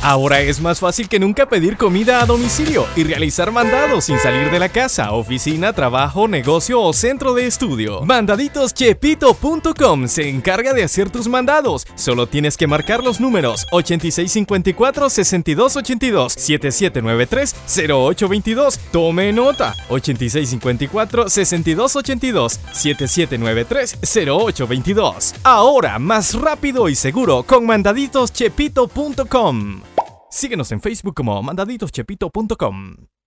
Ahora es más fácil que nunca pedir comida a domicilio y realizar mandados sin salir de la casa, oficina, trabajo, negocio o centro de estudio. Mandaditoschepito.com se encarga de hacer tus mandados. Solo tienes que marcar los números 8654-6282, 7793-0822. Tome nota 8654-6282, 7793-0822. Ahora más rápido y seguro con mandaditoschepito.com. Síguenos en Facebook como mandaditoschepito.com.